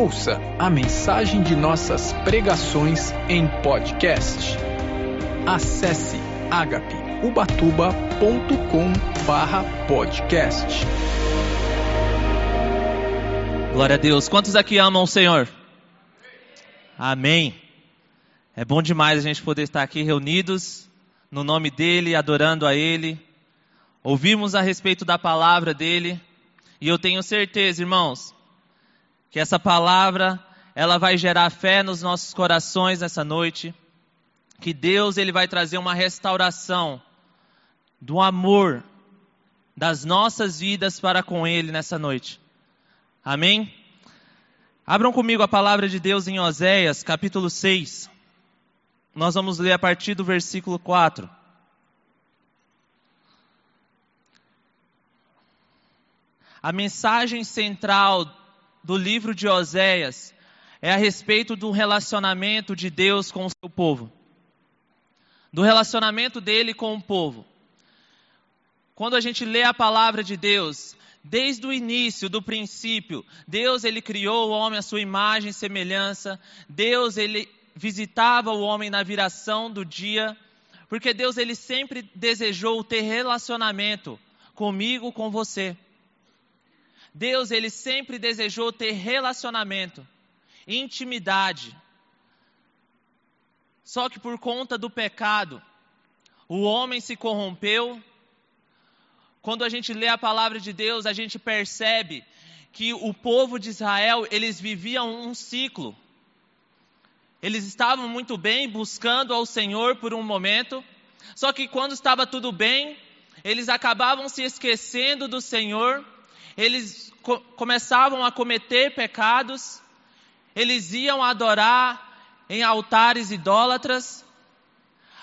Ouça a mensagem de nossas pregações em podcast. Acesse agapeubatuba.com/podcast. Glória a Deus. Quantos aqui amam o Senhor? Amém. É bom demais a gente poder estar aqui reunidos no nome dEle, adorando a Ele. Ouvimos a respeito da palavra dEle. E eu tenho certeza, irmãos, que essa palavra ela vai gerar fé nos nossos corações nessa noite. Que Deus ele vai trazer uma restauração do amor das nossas vidas para com Ele nessa noite. Amém? Abram comigo a palavra de Deus em Oséias, capítulo 6. Nós vamos ler a partir do versículo 4. A mensagem central do livro de Oséias é a respeito do relacionamento de Deus com o seu povo. Do relacionamento dele com o povo. Quando a gente lê a palavra de Deus, desde o início, do princípio, Deus ele criou o homem à sua imagem e semelhança. Deus ele visitava o homem na viração do dia, porque Deus ele sempre desejou ter relacionamento comigo, com você. Deus ele sempre desejou ter relacionamento, intimidade. Só que por conta do pecado, o homem se corrompeu. Quando a gente lê a palavra de Deus, a gente percebe que o povo de Israel, eles viviam um ciclo. Eles estavam muito bem buscando ao Senhor por um momento, só que quando estava tudo bem, eles acabavam se esquecendo do Senhor eles co começavam a cometer pecados, eles iam adorar em altares idólatras,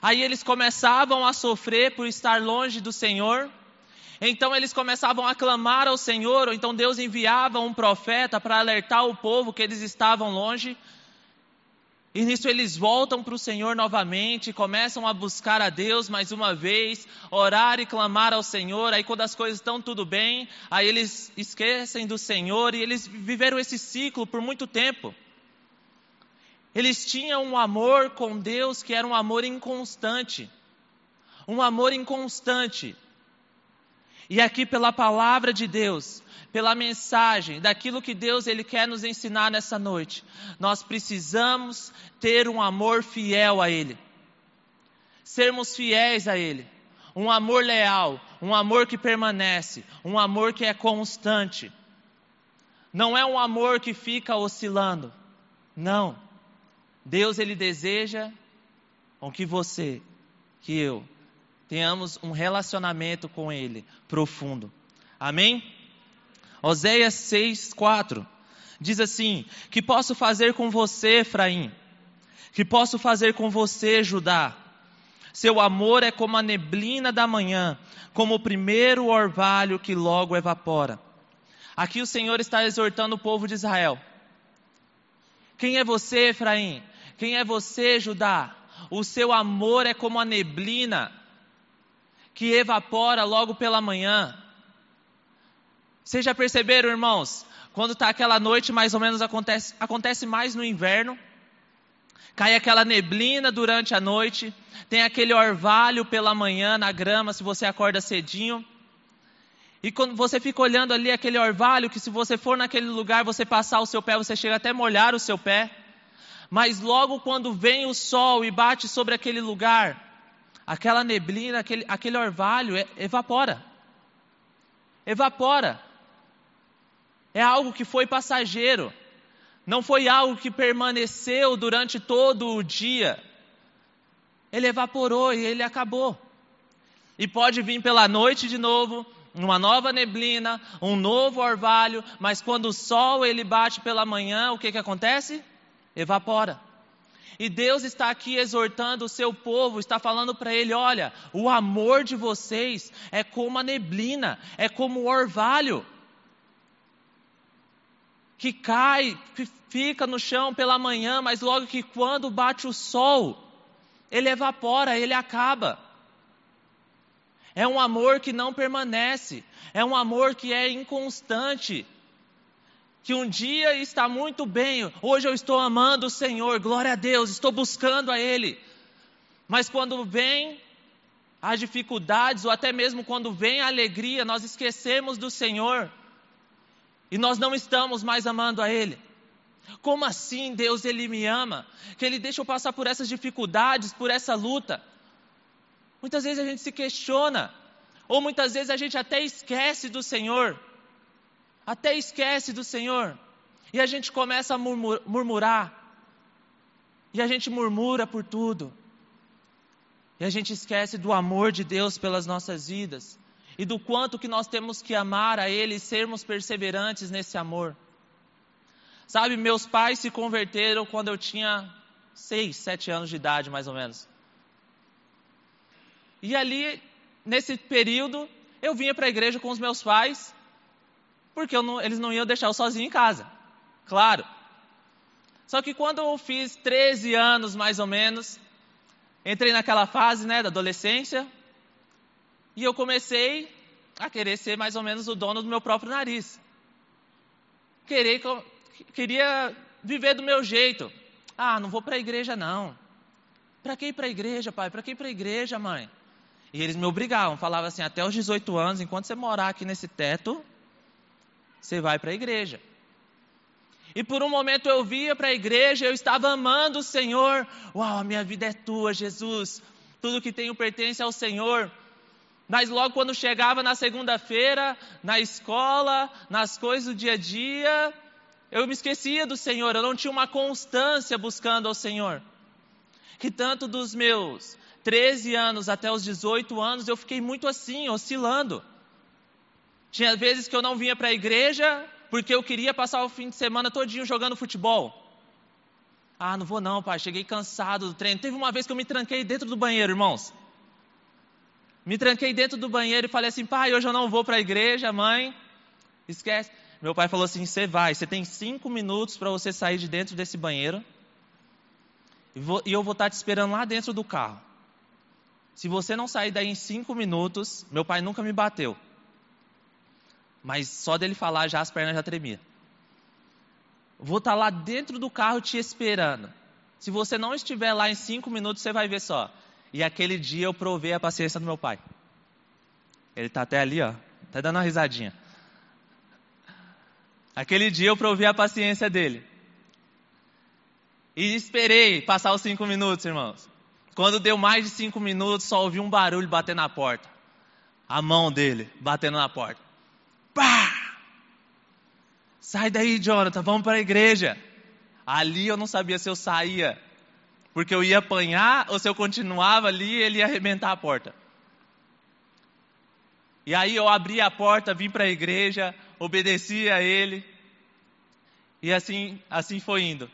aí eles começavam a sofrer por estar longe do Senhor, então eles começavam a clamar ao Senhor, ou então Deus enviava um profeta para alertar o povo que eles estavam longe, e nisso eles voltam para o Senhor novamente, começam a buscar a Deus mais uma vez, orar e clamar ao Senhor. Aí quando as coisas estão tudo bem, aí eles esquecem do Senhor e eles viveram esse ciclo por muito tempo. Eles tinham um amor com Deus que era um amor inconstante. Um amor inconstante. E aqui pela palavra de Deus, pela mensagem, daquilo que Deus ele quer nos ensinar nessa noite, nós precisamos ter um amor fiel a ele. Sermos fiéis a ele. Um amor leal, um amor que permanece, um amor que é constante. Não é um amor que fica oscilando. Não. Deus ele deseja com que você, que eu, tenhamos um relacionamento com Ele profundo. Amém? Oséias 6, 4 diz assim: Que posso fazer com você, Efraim? Que posso fazer com você, Judá? Seu amor é como a neblina da manhã, como o primeiro orvalho que logo evapora. Aqui o Senhor está exortando o povo de Israel. Quem é você, Efraim? Quem é você, Judá? O seu amor é como a neblina que evapora logo pela manhã. Vocês já perceberam, irmãos? Quando está aquela noite, mais ou menos acontece, acontece mais no inverno. Cai aquela neblina durante a noite, tem aquele orvalho pela manhã na grama, se você acorda cedinho. E quando você fica olhando ali aquele orvalho, que se você for naquele lugar, você passar o seu pé, você chega até molhar o seu pé. Mas logo quando vem o sol e bate sobre aquele lugar, aquela neblina, aquele, aquele orvalho evapora. Evapora. É algo que foi passageiro. Não foi algo que permaneceu durante todo o dia. Ele evaporou e ele acabou. E pode vir pela noite de novo, uma nova neblina, um novo orvalho, mas quando o sol ele bate pela manhã, o que que acontece? Evapora. E Deus está aqui exortando o seu povo, está falando para ele: olha, o amor de vocês é como a neblina, é como o orvalho que cai, que fica no chão pela manhã, mas logo que quando bate o sol, ele evapora, ele acaba. É um amor que não permanece, é um amor que é inconstante, que um dia está muito bem, hoje eu estou amando o Senhor, glória a Deus, estou buscando a Ele. Mas quando vem as dificuldades, ou até mesmo quando vem a alegria, nós esquecemos do Senhor e nós não estamos mais amando a Ele. Como assim Deus Ele me ama? Que Ele deixa eu passar por essas dificuldades, por essa luta? Muitas vezes a gente se questiona, ou muitas vezes a gente até esquece do Senhor até esquece do Senhor. E a gente começa a murmurar. E a gente murmura por tudo. E a gente esquece do amor de Deus pelas nossas vidas. E do quanto que nós temos que amar a Ele e sermos perseverantes nesse amor. Sabe, meus pais se converteram quando eu tinha seis, sete anos de idade, mais ou menos. E ali, nesse período, eu vinha para a igreja com os meus pais porque não, eles não iam deixar eu sozinho em casa. Claro. Só que quando eu fiz 13 anos, mais ou menos, entrei naquela fase né, da adolescência, e eu comecei a querer ser mais ou menos o dono do meu próprio nariz. Querer, queria viver do meu jeito. Ah, não vou para a igreja não. Para que ir para a igreja, pai? Para que ir para a igreja, mãe? E eles me obrigavam, falavam assim, até os 18 anos, enquanto você morar aqui nesse teto, você vai para a igreja. E por um momento eu via para a igreja, eu estava amando o Senhor. Uau, a minha vida é tua, Jesus. Tudo que tenho pertence ao Senhor. Mas logo quando chegava na segunda-feira, na escola, nas coisas do dia a dia, eu me esquecia do Senhor, eu não tinha uma constância buscando ao Senhor. Que tanto dos meus 13 anos até os 18 anos eu fiquei muito assim, oscilando. Tinha vezes que eu não vinha para a igreja porque eu queria passar o fim de semana todinho jogando futebol. Ah, não vou não, pai. Cheguei cansado do treino. Teve uma vez que eu me tranquei dentro do banheiro, irmãos. Me tranquei dentro do banheiro e falei assim, pai, hoje eu não vou para a igreja, mãe. Esquece. Meu pai falou assim, você vai. Você tem cinco minutos para você sair de dentro desse banheiro. E eu vou estar tá te esperando lá dentro do carro. Se você não sair daí em cinco minutos, meu pai nunca me bateu. Mas só dele falar já as pernas já tremiam. Vou estar tá lá dentro do carro te esperando. Se você não estiver lá em cinco minutos, você vai ver só. E aquele dia eu provei a paciência do meu pai. Ele está até ali, ó. Está dando uma risadinha. Aquele dia eu provei a paciência dele. E esperei passar os cinco minutos, irmãos. Quando deu mais de cinco minutos, só ouvi um barulho bater na porta. A mão dele batendo na porta. Pá! Sai daí, Jonathan, vamos para a igreja. Ali eu não sabia se eu saía, porque eu ia apanhar ou se eu continuava ali, ele ia arrebentar a porta. E aí eu abri a porta, vim para a igreja, obedeci a ele. E assim, assim foi indo.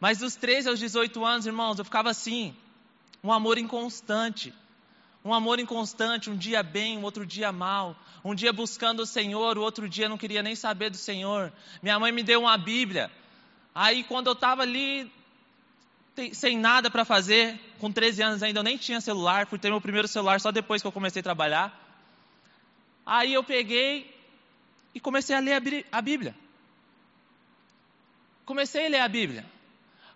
Mas dos 13 aos 18 anos, irmãos, eu ficava assim, um amor inconstante. Um amor inconstante, um dia bem, um outro dia mal. Um dia buscando o Senhor, o outro dia não queria nem saber do Senhor. Minha mãe me deu uma Bíblia. Aí quando eu estava ali, sem nada para fazer, com 13 anos ainda eu nem tinha celular, fui ter meu primeiro celular só depois que eu comecei a trabalhar. Aí eu peguei e comecei a ler a Bíblia. Comecei a ler a Bíblia.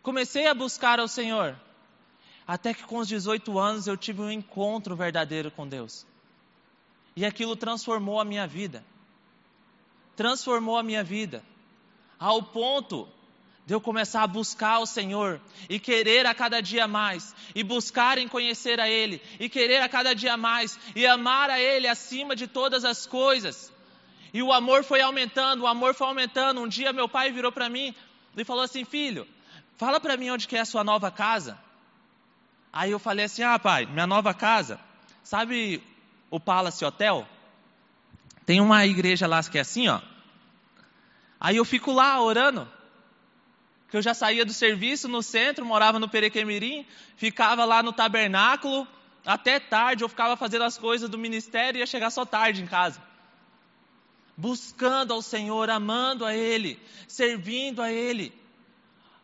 Comecei a buscar ao Senhor. Até que com os 18 anos eu tive um encontro verdadeiro com Deus. E aquilo transformou a minha vida. Transformou a minha vida. Ao ponto de eu começar a buscar o Senhor e querer a cada dia mais, e buscar em conhecer a Ele, e querer a cada dia mais, e amar a Ele acima de todas as coisas. E o amor foi aumentando, o amor foi aumentando. Um dia meu pai virou para mim e falou assim: Filho, fala para mim onde que é a sua nova casa. Aí eu falei assim: ah, pai, minha nova casa, sabe o Palace Hotel? Tem uma igreja lá que é assim, ó. Aí eu fico lá orando. Que eu já saía do serviço no centro, morava no Perequemirim, ficava lá no tabernáculo até tarde, eu ficava fazendo as coisas do ministério e ia chegar só tarde em casa. Buscando ao Senhor, amando a Ele, servindo a Ele.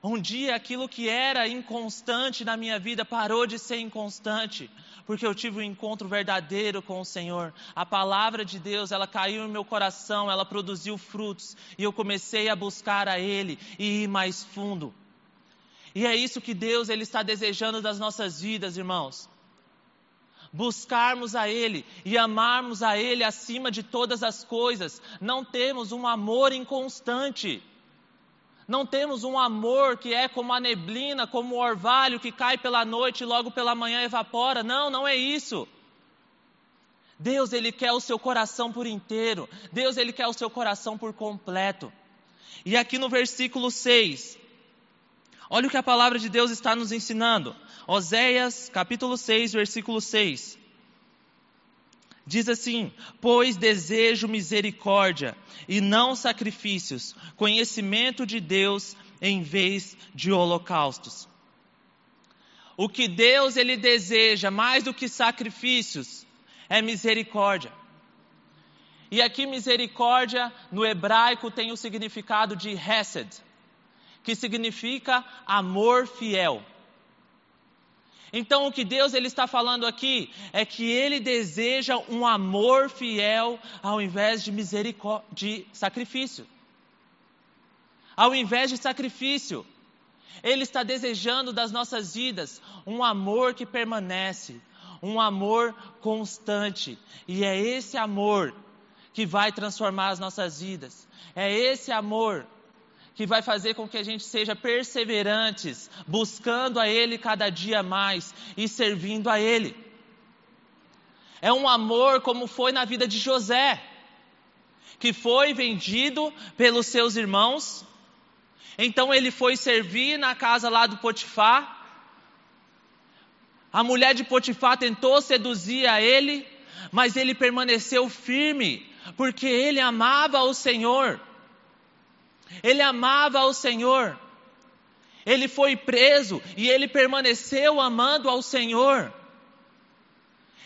Um dia aquilo que era inconstante na minha vida parou de ser inconstante, porque eu tive um encontro verdadeiro com o Senhor. A palavra de Deus, ela caiu em meu coração, ela produziu frutos, e eu comecei a buscar a Ele e ir mais fundo. E é isso que Deus ele está desejando das nossas vidas, irmãos. Buscarmos a Ele e amarmos a Ele acima de todas as coisas. Não temos um amor inconstante. Não temos um amor que é como a neblina, como o orvalho que cai pela noite e logo pela manhã evapora. Não, não é isso. Deus, Ele quer o seu coração por inteiro. Deus, Ele quer o seu coração por completo. E aqui no versículo 6, olha o que a palavra de Deus está nos ensinando. Oséias, capítulo 6, versículo 6. Diz assim: Pois desejo misericórdia e não sacrifícios, conhecimento de Deus em vez de holocaustos. O que Deus ele deseja mais do que sacrifícios é misericórdia. E aqui misericórdia no hebraico tem o significado de hesed, que significa amor fiel. Então o que Deus ele está falando aqui é que ele deseja um amor fiel ao invés de misericórdia, de sacrifício. Ao invés de sacrifício, ele está desejando das nossas vidas um amor que permanece, um amor constante. E é esse amor que vai transformar as nossas vidas. É esse amor que vai fazer com que a gente seja perseverantes, buscando a Ele cada dia mais e servindo a Ele. É um amor como foi na vida de José, que foi vendido pelos seus irmãos, então ele foi servir na casa lá do Potifar. A mulher de Potifar tentou seduzir a ele, mas ele permaneceu firme, porque ele amava o Senhor. Ele amava ao Senhor. Ele foi preso e ele permaneceu amando ao Senhor.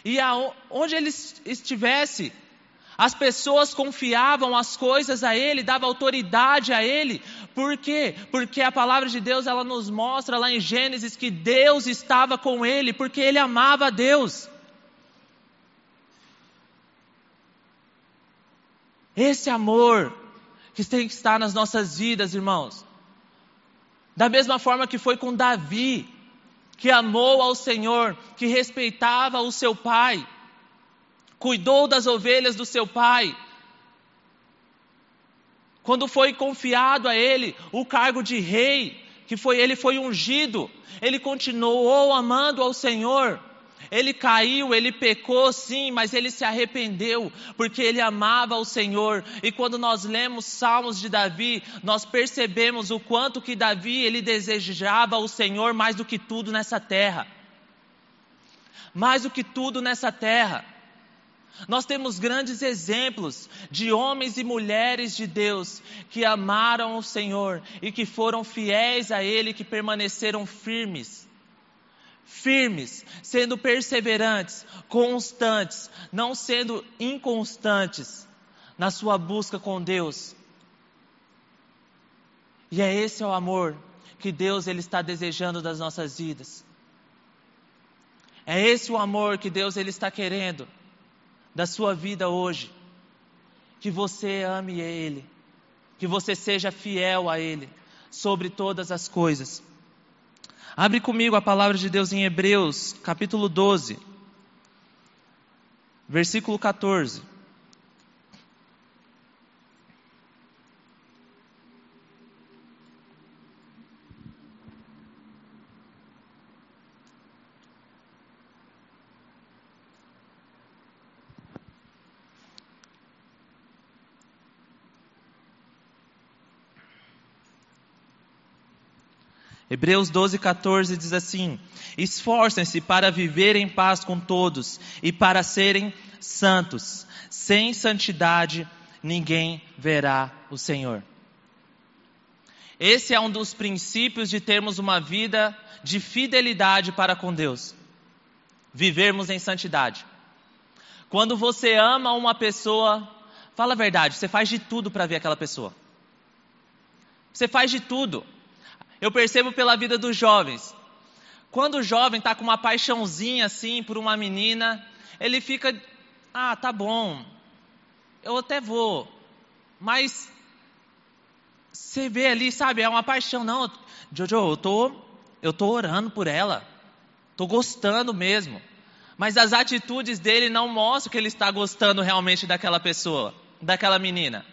E onde ele estivesse, as pessoas confiavam as coisas a ele, davam autoridade a ele. Por quê? Porque a palavra de Deus ela nos mostra lá em Gênesis que Deus estava com ele, porque ele amava a Deus. Esse amor que tem que estar nas nossas vidas, irmãos. Da mesma forma que foi com Davi, que amou ao Senhor, que respeitava o seu pai, cuidou das ovelhas do seu pai. Quando foi confiado a ele o cargo de rei, que foi ele foi ungido, ele continuou amando ao Senhor. Ele caiu, ele pecou sim, mas ele se arrependeu, porque ele amava o Senhor. E quando nós lemos Salmos de Davi, nós percebemos o quanto que Davi ele desejava o Senhor mais do que tudo nessa terra. Mais do que tudo nessa terra. Nós temos grandes exemplos de homens e mulheres de Deus que amaram o Senhor e que foram fiéis a Ele, que permaneceram firmes firmes, sendo perseverantes, constantes, não sendo inconstantes na sua busca com Deus. E é esse o amor que Deus ele está desejando das nossas vidas. É esse o amor que Deus ele está querendo da sua vida hoje. Que você ame ele, que você seja fiel a ele sobre todas as coisas. Abre comigo a palavra de Deus em Hebreus, capítulo 12, versículo 14. Hebreus 12, 14 diz assim: Esforcem-se para viver em paz com todos e para serem santos. Sem santidade ninguém verá o Senhor. Esse é um dos princípios de termos uma vida de fidelidade para com Deus. Vivermos em santidade. Quando você ama uma pessoa, fala a verdade, você faz de tudo para ver aquela pessoa. Você faz de tudo. Eu percebo pela vida dos jovens. Quando o jovem está com uma paixãozinha assim por uma menina, ele fica, ah, tá bom, eu até vou, mas você vê ali, sabe, é uma paixão. Não, Jojo, eu tô, eu tô orando por ela, tô gostando mesmo. Mas as atitudes dele não mostram que ele está gostando realmente daquela pessoa, daquela menina.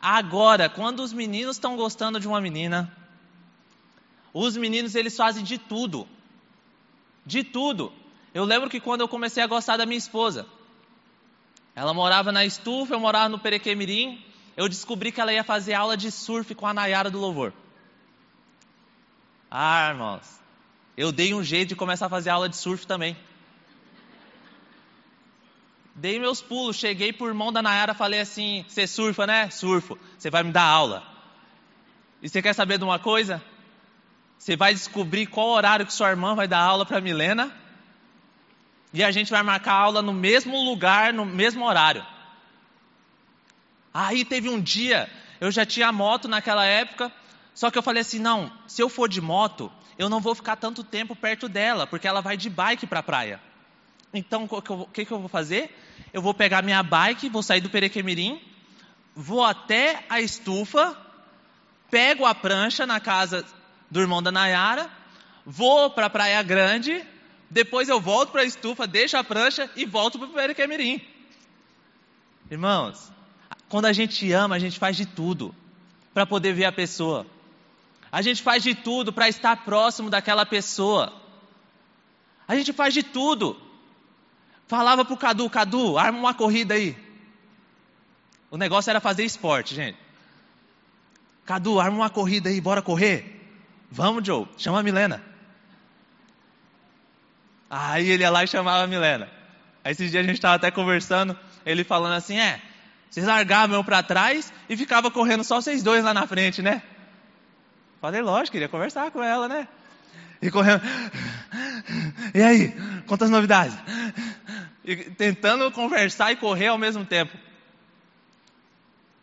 Agora, quando os meninos estão gostando de uma menina, os meninos eles fazem de tudo. De tudo. Eu lembro que quando eu comecei a gostar da minha esposa, ela morava na estufa, eu morava no Perequemirim, eu descobri que ela ia fazer aula de surf com a Nayara do Louvor. Ah, irmãos, eu dei um jeito de começar a fazer aula de surf também. Dei meus pulos, cheguei por mão da Nayara, falei assim: Você surfa, né? Surfo. Você vai me dar aula. E você quer saber de uma coisa? Você vai descobrir qual horário que sua irmã vai dar aula para Milena. E a gente vai marcar aula no mesmo lugar, no mesmo horário. Aí teve um dia, eu já tinha moto naquela época, só que eu falei assim: não, se eu for de moto, eu não vou ficar tanto tempo perto dela, porque ela vai de bike para a praia. Então, o que, que, eu vou fazer? Eu vou pegar minha bike, vou sair do Perequemirim, vou até a estufa, pego a prancha na casa do irmão da Nayara, vou para a Praia Grande, depois eu volto para a estufa, deixo a prancha e volto para o Perequemirim. Irmãos, quando a gente ama, a gente faz de tudo para poder ver a pessoa. A gente faz de tudo para estar próximo daquela pessoa. A gente faz de tudo Falava pro Cadu, Cadu, arma uma corrida aí. O negócio era fazer esporte, gente. Cadu, arma uma corrida aí, bora correr? Vamos, Joe, chama a Milena. Aí ele ia lá e chamava a Milena. Aí esses dias a gente estava até conversando, ele falando assim, é, vocês largavam eu para trás e ficava correndo só vocês dois lá na frente, né? Falei, lógico, queria conversar com ela, né? E correndo. E aí, quantas novidades? E tentando conversar e correr ao mesmo tempo.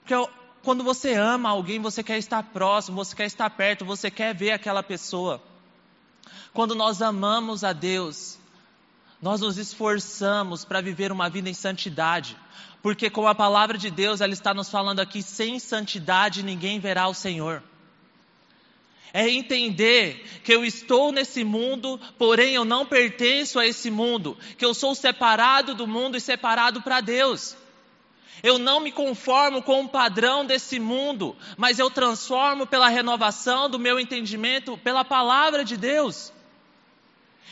Porque quando você ama alguém, você quer estar próximo, você quer estar perto, você quer ver aquela pessoa. Quando nós amamos a Deus, nós nos esforçamos para viver uma vida em santidade, porque com a palavra de Deus, ela está nos falando aqui: sem santidade ninguém verá o Senhor é entender que eu estou nesse mundo, porém eu não pertenço a esse mundo, que eu sou separado do mundo e separado para Deus. Eu não me conformo com o padrão desse mundo, mas eu transformo pela renovação do meu entendimento, pela palavra de Deus.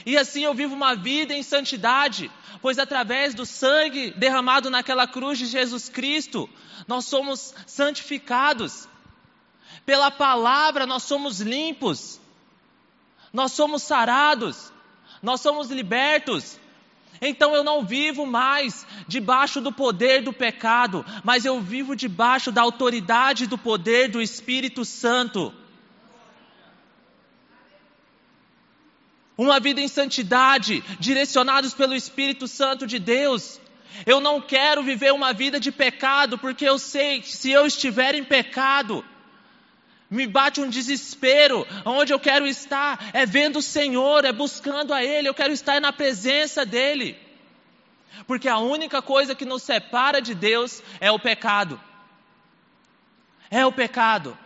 E assim eu vivo uma vida em santidade, pois através do sangue derramado naquela cruz de Jesus Cristo, nós somos santificados. Pela palavra nós somos limpos, nós somos sarados, nós somos libertos. Então eu não vivo mais debaixo do poder do pecado, mas eu vivo debaixo da autoridade do poder do Espírito Santo. Uma vida em santidade, direcionados pelo Espírito Santo de Deus. Eu não quero viver uma vida de pecado, porque eu sei que se eu estiver em pecado, me bate um desespero. Onde eu quero estar é vendo o Senhor, é buscando a Ele, eu quero estar na presença dEle. Porque a única coisa que nos separa de Deus é o pecado. É o pecado.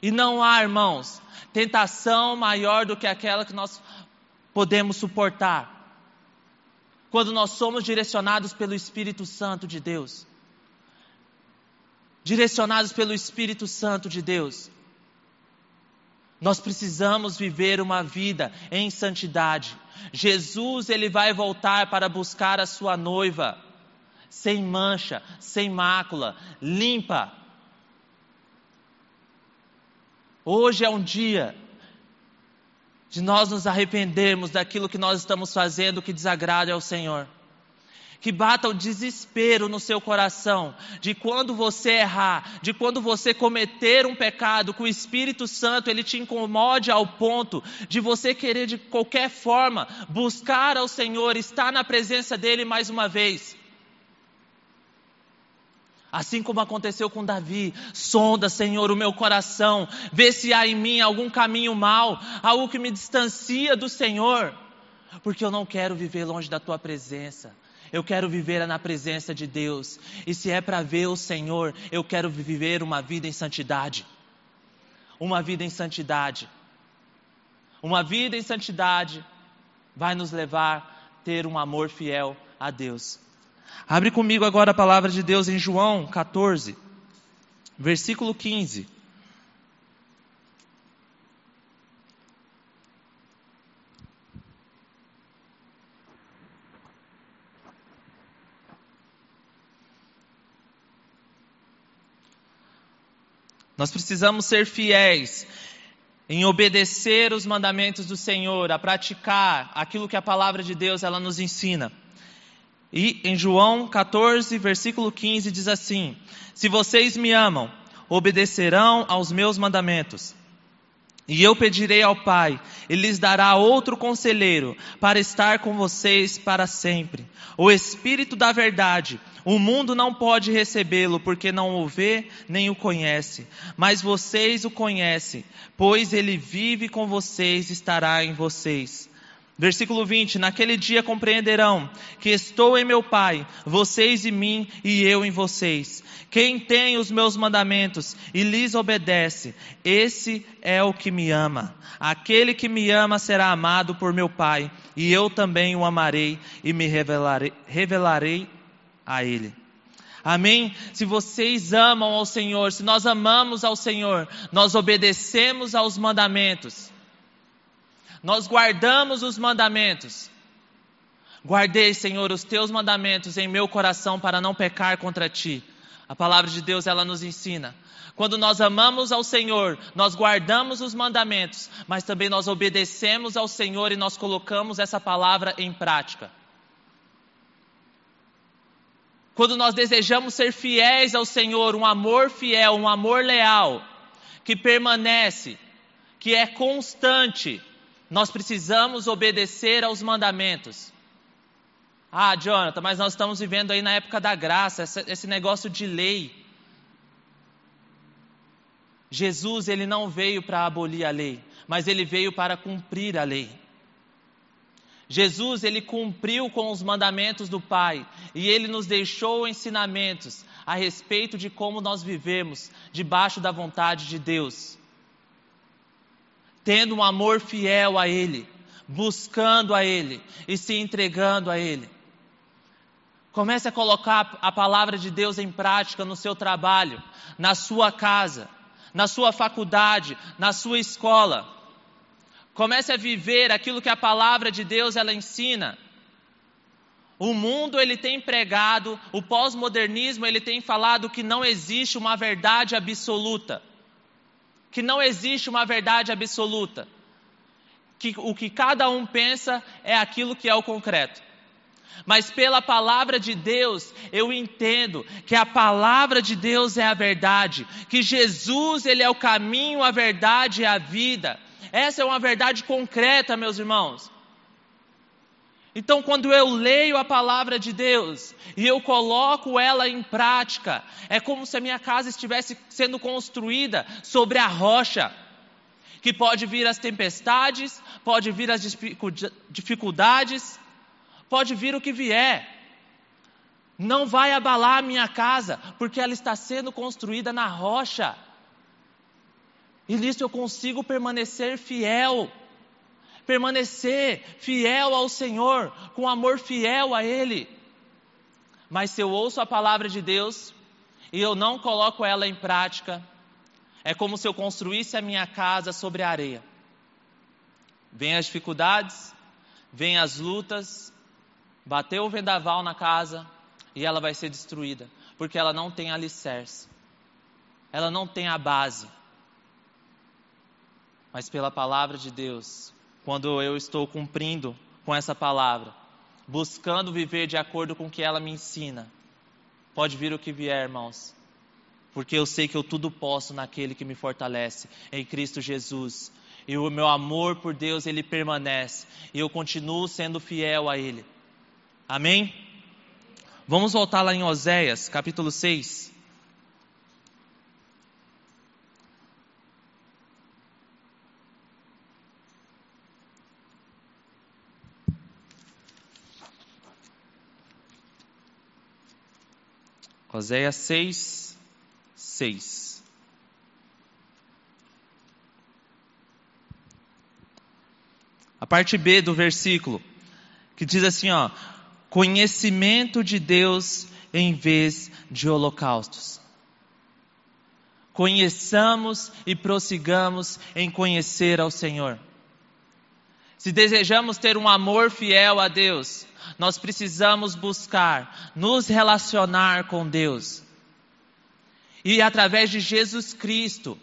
E não há, irmãos, tentação maior do que aquela que nós podemos suportar. Quando nós somos direcionados pelo Espírito Santo de Deus direcionados pelo Espírito Santo de Deus. Nós precisamos viver uma vida em santidade. Jesus, ele vai voltar para buscar a sua noiva, sem mancha, sem mácula, limpa. Hoje é um dia de nós nos arrependermos daquilo que nós estamos fazendo que desagrada ao Senhor que bata o desespero no seu coração de quando você errar, de quando você cometer um pecado, que o Espírito Santo ele te incomode ao ponto de você querer de qualquer forma buscar ao Senhor, estar na presença dele mais uma vez. Assim como aconteceu com Davi, sonda, Senhor, o meu coração, vê se há em mim algum caminho mau, algo que me distancia do Senhor, porque eu não quero viver longe da tua presença. Eu quero viver na presença de Deus. E se é para ver o Senhor, eu quero viver uma vida em santidade. Uma vida em santidade. Uma vida em santidade vai nos levar a ter um amor fiel a Deus. Abre comigo agora a palavra de Deus em João 14, versículo 15. Nós precisamos ser fiéis em obedecer os mandamentos do Senhor, a praticar aquilo que a palavra de Deus ela nos ensina. E em João 14, versículo 15 diz assim: Se vocês me amam, obedecerão aos meus mandamentos. E eu pedirei ao Pai, Ele lhes dará outro conselheiro para estar com vocês para sempre. O Espírito da Verdade. O mundo não pode recebê-lo porque não o vê nem o conhece. Mas vocês o conhecem, pois Ele vive com vocês e estará em vocês. Versículo 20: Naquele dia compreenderão que estou em meu Pai, vocês em mim e eu em vocês. Quem tem os meus mandamentos e lhes obedece, esse é o que me ama. Aquele que me ama será amado por meu Pai, e eu também o amarei e me revelarei, revelarei a Ele. Amém? Se vocês amam ao Senhor, se nós amamos ao Senhor, nós obedecemos aos mandamentos nós guardamos os mandamentos. Guardei, Senhor, os teus mandamentos em meu coração para não pecar contra ti. A palavra de Deus, ela nos ensina. Quando nós amamos ao Senhor, nós guardamos os mandamentos, mas também nós obedecemos ao Senhor e nós colocamos essa palavra em prática. Quando nós desejamos ser fiéis ao Senhor, um amor fiel, um amor leal, que permanece, que é constante, nós precisamos obedecer aos mandamentos. Ah, Jonathan, mas nós estamos vivendo aí na época da graça, esse negócio de lei. Jesus, ele não veio para abolir a lei, mas ele veio para cumprir a lei. Jesus, ele cumpriu com os mandamentos do Pai e ele nos deixou ensinamentos a respeito de como nós vivemos debaixo da vontade de Deus tendo um amor fiel a Ele, buscando a Ele e se entregando a Ele. Comece a colocar a palavra de Deus em prática no seu trabalho, na sua casa, na sua faculdade, na sua escola. Comece a viver aquilo que a palavra de Deus ela ensina. O mundo ele tem pregado, o pós-modernismo ele tem falado que não existe uma verdade absoluta que não existe uma verdade absoluta, que o que cada um pensa é aquilo que é o concreto. Mas pela palavra de Deus, eu entendo que a palavra de Deus é a verdade, que Jesus ele é o caminho, a verdade e a vida. Essa é uma verdade concreta, meus irmãos. Então, quando eu leio a palavra de Deus e eu coloco ela em prática, é como se a minha casa estivesse sendo construída sobre a rocha, que pode vir as tempestades, pode vir as dificuldades, pode vir o que vier. Não vai abalar a minha casa, porque ela está sendo construída na rocha. E nisso eu consigo permanecer fiel permanecer fiel ao Senhor, com amor fiel a Ele. Mas se eu ouço a palavra de Deus e eu não coloco ela em prática, é como se eu construísse a minha casa sobre a areia. Vem as dificuldades, vem as lutas, bateu o vendaval na casa e ela vai ser destruída, porque ela não tem alicerce, ela não tem a base. Mas pela palavra de Deus, quando eu estou cumprindo com essa palavra, buscando viver de acordo com o que ela me ensina. Pode vir o que vier, irmãos, porque eu sei que eu tudo posso naquele que me fortalece, em Cristo Jesus. E o meu amor por Deus, ele permanece, e eu continuo sendo fiel a Ele. Amém? Vamos voltar lá em Oséias, capítulo 6. Oséias 6, 6. A parte B do versículo, que diz assim, ó, conhecimento de Deus em vez de holocaustos. Conheçamos e prossigamos em conhecer ao Senhor. Se desejamos ter um amor fiel a Deus, nós precisamos buscar nos relacionar com Deus. E através de Jesus Cristo,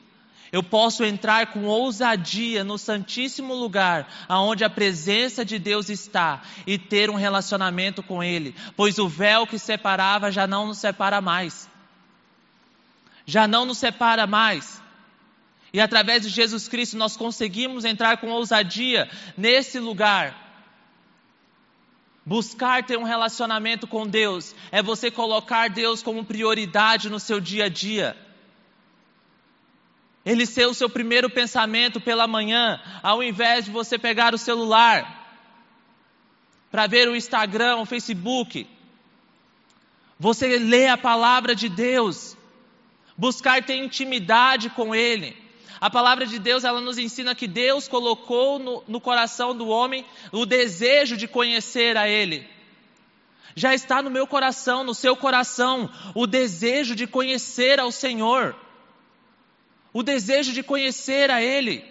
eu posso entrar com ousadia no Santíssimo Lugar, aonde a presença de Deus está, e ter um relacionamento com Ele, pois o véu que separava já não nos separa mais. Já não nos separa mais. E através de Jesus Cristo nós conseguimos entrar com ousadia nesse lugar. Buscar ter um relacionamento com Deus é você colocar Deus como prioridade no seu dia a dia ele ser o seu primeiro pensamento pela manhã, ao invés de você pegar o celular para ver o Instagram, o Facebook. Você lê a palavra de Deus, buscar ter intimidade com Ele. A palavra de Deus, ela nos ensina que Deus colocou no, no coração do homem o desejo de conhecer a Ele. Já está no meu coração, no seu coração, o desejo de conhecer ao Senhor o desejo de conhecer a Ele.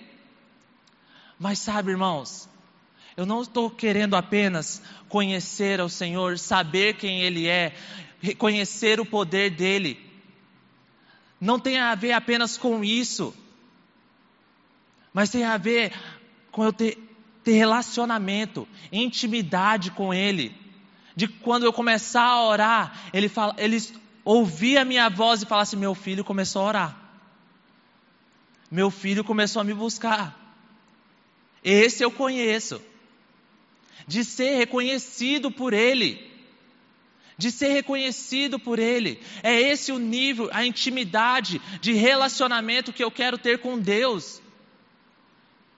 Mas sabe, irmãos, eu não estou querendo apenas conhecer ao Senhor, saber quem Ele é, reconhecer o poder dEle. Não tem a ver apenas com isso, mas tem a ver com eu ter, ter relacionamento, intimidade com Ele. De quando eu começar a orar, Ele, fala, ele ouvir a minha voz e falar assim: meu filho começou a orar meu filho começou a me buscar. Esse eu conheço. De ser reconhecido por Ele. De ser reconhecido por Ele. É esse o nível, a intimidade de relacionamento que eu quero ter com Deus.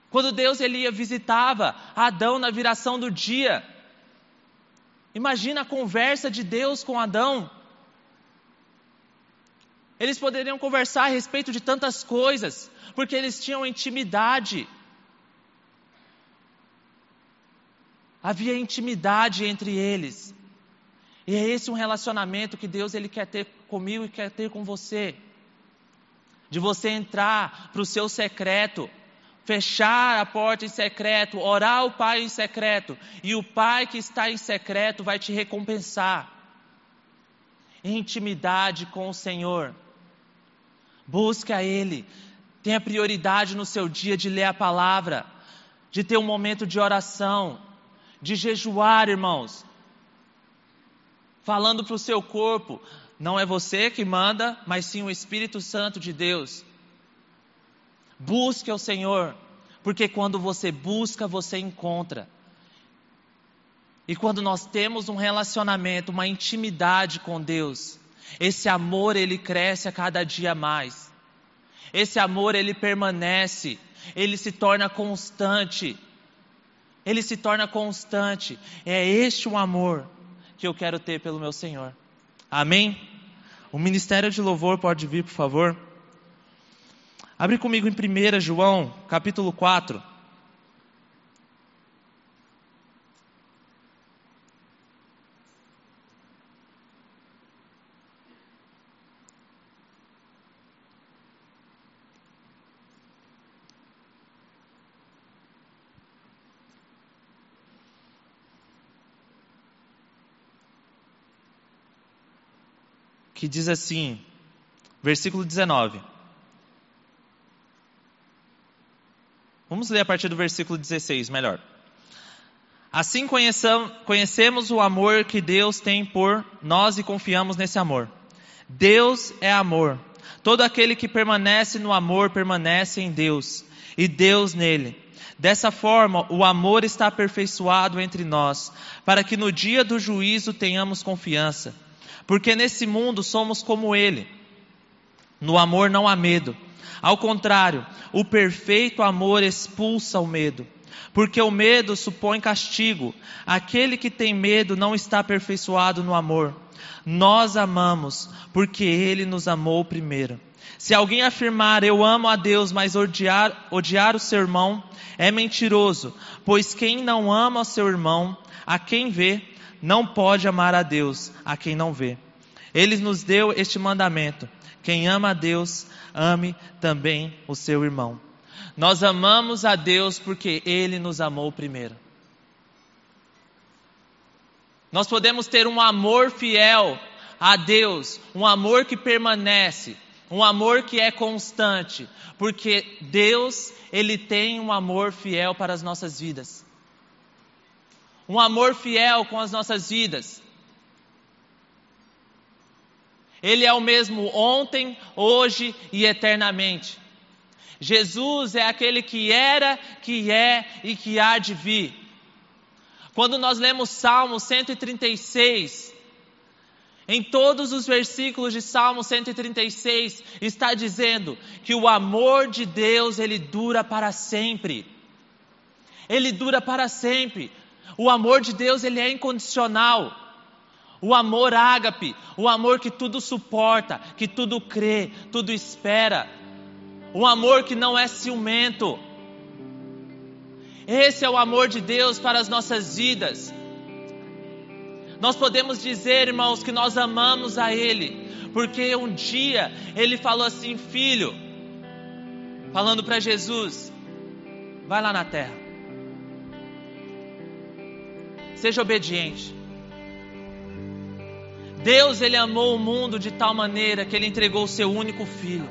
Quando Deus ele ia visitava Adão na viração do dia. Imagina a conversa de Deus com Adão. Eles poderiam conversar a respeito de tantas coisas, porque eles tinham intimidade. Havia intimidade entre eles. E é esse um relacionamento que Deus ele quer ter comigo e quer ter com você. De você entrar para o seu secreto, fechar a porta em secreto, orar ao Pai em secreto, e o Pai que está em secreto vai te recompensar. Intimidade com o Senhor. Busque a Ele. Tenha prioridade no seu dia de ler a palavra, de ter um momento de oração, de jejuar, irmãos. Falando para o seu corpo, não é você que manda, mas sim o Espírito Santo de Deus. Busque ao Senhor, porque quando você busca, você encontra. E quando nós temos um relacionamento, uma intimidade com Deus, esse amor ele cresce a cada dia mais. Esse amor ele permanece, ele se torna constante. Ele se torna constante. É este o amor que eu quero ter pelo meu Senhor. Amém? O ministério de louvor pode vir, por favor. Abre comigo em 1 João, capítulo 4. que diz assim, versículo 19. Vamos ler a partir do versículo 16, melhor. Assim conhecemos o amor que Deus tem por nós e confiamos nesse amor. Deus é amor. Todo aquele que permanece no amor permanece em Deus e Deus nele. Dessa forma, o amor está aperfeiçoado entre nós, para que no dia do juízo tenhamos confiança porque nesse mundo somos como Ele. No amor não há medo. Ao contrário, o perfeito amor expulsa o medo. Porque o medo supõe castigo. Aquele que tem medo não está aperfeiçoado no amor. Nós amamos porque Ele nos amou primeiro. Se alguém afirmar eu amo a Deus, mas odiar, odiar o seu irmão, é mentiroso, pois quem não ama o seu irmão, a quem vê, não pode amar a Deus, a quem não vê. Ele nos deu este mandamento: quem ama a Deus, ame também o seu irmão. Nós amamos a Deus porque Ele nos amou primeiro. Nós podemos ter um amor fiel a Deus, um amor que permanece, um amor que é constante, porque Deus, Ele tem um amor fiel para as nossas vidas. Um amor fiel com as nossas vidas. Ele é o mesmo ontem, hoje e eternamente. Jesus é aquele que era, que é e que há de vir. Quando nós lemos Salmo 136, em todos os versículos de Salmo 136 está dizendo que o amor de Deus ele dura para sempre. Ele dura para sempre. O amor de Deus ele é incondicional. O amor ágape, o amor que tudo suporta, que tudo crê, tudo espera. O amor que não é ciumento. Esse é o amor de Deus para as nossas vidas. Nós podemos dizer, irmãos, que nós amamos a Ele, porque um dia Ele falou assim: Filho, falando para Jesus, vai lá na terra, seja obediente. Deus, Ele amou o mundo de tal maneira que Ele entregou o seu único filho,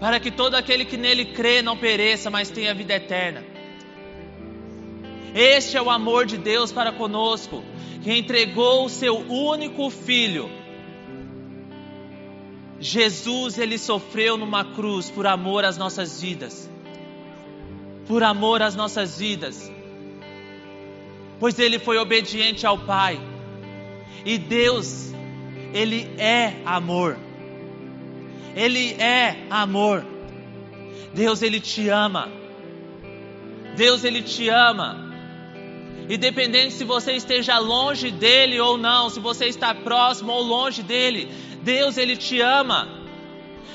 para que todo aquele que nele crê não pereça, mas tenha vida eterna. Este é o amor de Deus para conosco, que entregou o seu único filho. Jesus, ele sofreu numa cruz por amor às nossas vidas. Por amor às nossas vidas. Pois ele foi obediente ao Pai. E Deus, ele é amor. Ele é amor. Deus, ele te ama. Deus, ele te ama. Independente se você esteja longe dele ou não, se você está próximo ou longe dele, Deus ele te ama.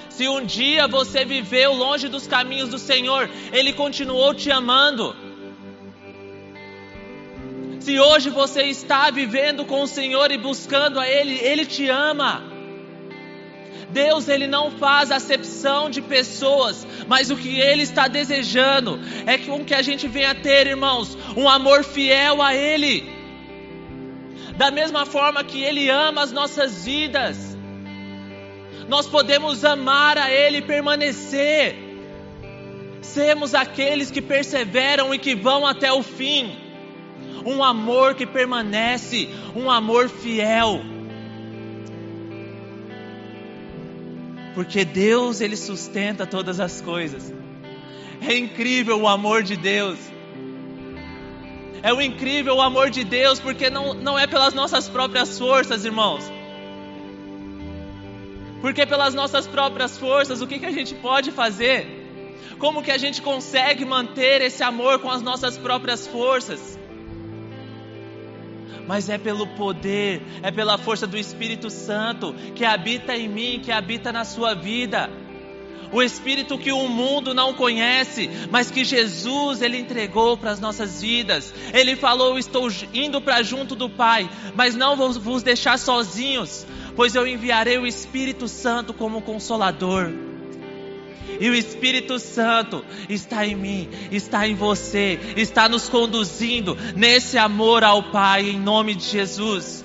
Se um dia você viveu longe dos caminhos do Senhor, ele continuou te amando. Se hoje você está vivendo com o Senhor e buscando a ele, ele te ama. Deus ele não faz acepção de pessoas, mas o que ele está desejando é que com que a gente venha ter, irmãos, um amor fiel a ele. Da mesma forma que ele ama as nossas vidas. Nós podemos amar a ele e permanecer. Sermos aqueles que perseveram e que vão até o fim. Um amor que permanece, um amor fiel. porque Deus ele sustenta todas as coisas. É incrível o amor de Deus. É o incrível o amor de Deus, porque não, não é pelas nossas próprias forças, irmãos. Porque pelas nossas próprias forças, o que, que a gente pode fazer? Como que a gente consegue manter esse amor com as nossas próprias forças? Mas é pelo poder, é pela força do Espírito Santo que habita em mim, que habita na sua vida. O Espírito que o mundo não conhece, mas que Jesus ele entregou para as nossas vidas. Ele falou: Estou indo para junto do Pai, mas não vou vos deixar sozinhos, pois eu enviarei o Espírito Santo como consolador. E o Espírito Santo está em mim, está em você, está nos conduzindo nesse amor ao Pai, em nome de Jesus.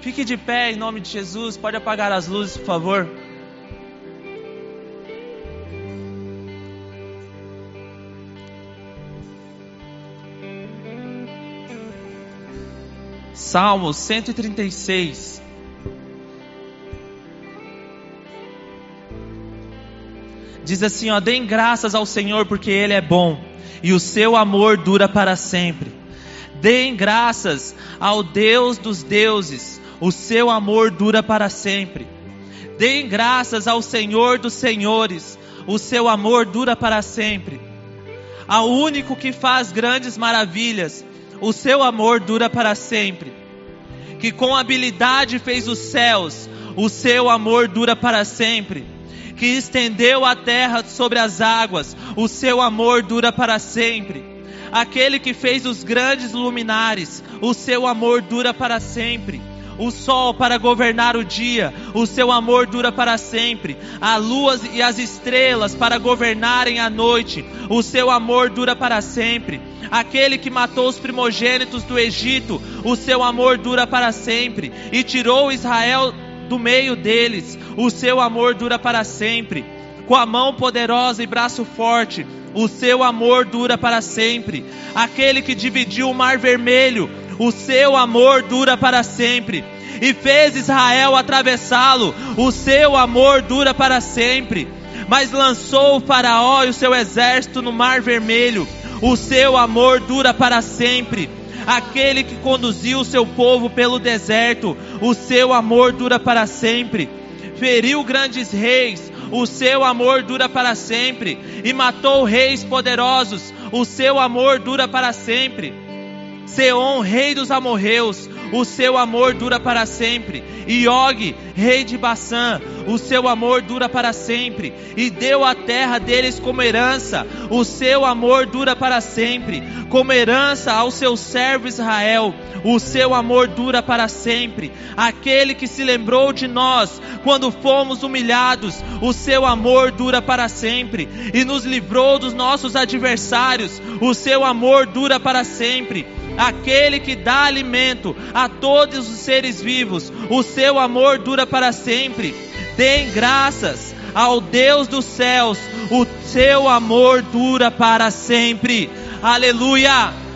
Fique de pé em nome de Jesus, pode apagar as luzes, por favor. Salmo 136. Diz assim, ó, deem graças ao Senhor porque Ele é bom e o seu amor dura para sempre. Deem graças ao Deus dos deuses, o seu amor dura para sempre. Deem graças ao Senhor dos senhores, o seu amor dura para sempre. Ao único que faz grandes maravilhas, o seu amor dura para sempre. que com habilidade fez os céus, o seu amor dura para sempre. Que estendeu a terra sobre as águas, o seu amor dura para sempre. Aquele que fez os grandes luminares, o seu amor dura para sempre o sol para governar o dia, o seu amor dura para sempre, a lua e as estrelas para governarem a noite, o seu amor dura para sempre. Aquele que matou os primogênitos do Egito, o seu amor dura para sempre, e tirou Israel do meio deles, o seu amor dura para sempre. Com a mão poderosa e braço forte, o seu amor dura para sempre. Aquele que dividiu o mar vermelho, o seu amor dura para sempre. E fez Israel atravessá-lo, o seu amor dura para sempre. Mas lançou o Faraó e o seu exército no mar vermelho, o seu amor dura para sempre. Aquele que conduziu o seu povo pelo deserto, o seu amor dura para sempre. Feriu grandes reis, o seu amor dura para sempre. E matou reis poderosos, o seu amor dura para sempre Seom, rei dos amorreus, o seu amor dura para sempre. E Og, rei de Baçã, o seu amor dura para sempre. E deu a terra deles como herança, o seu amor dura para sempre. Como herança ao seu servo Israel, o seu amor dura para sempre. Aquele que se lembrou de nós quando fomos humilhados, o seu amor dura para sempre. E nos livrou dos nossos adversários, o seu amor dura para sempre aquele que dá alimento a todos os seres vivos, o seu amor dura para sempre. Deem graças ao Deus dos céus, o seu amor dura para sempre. Aleluia!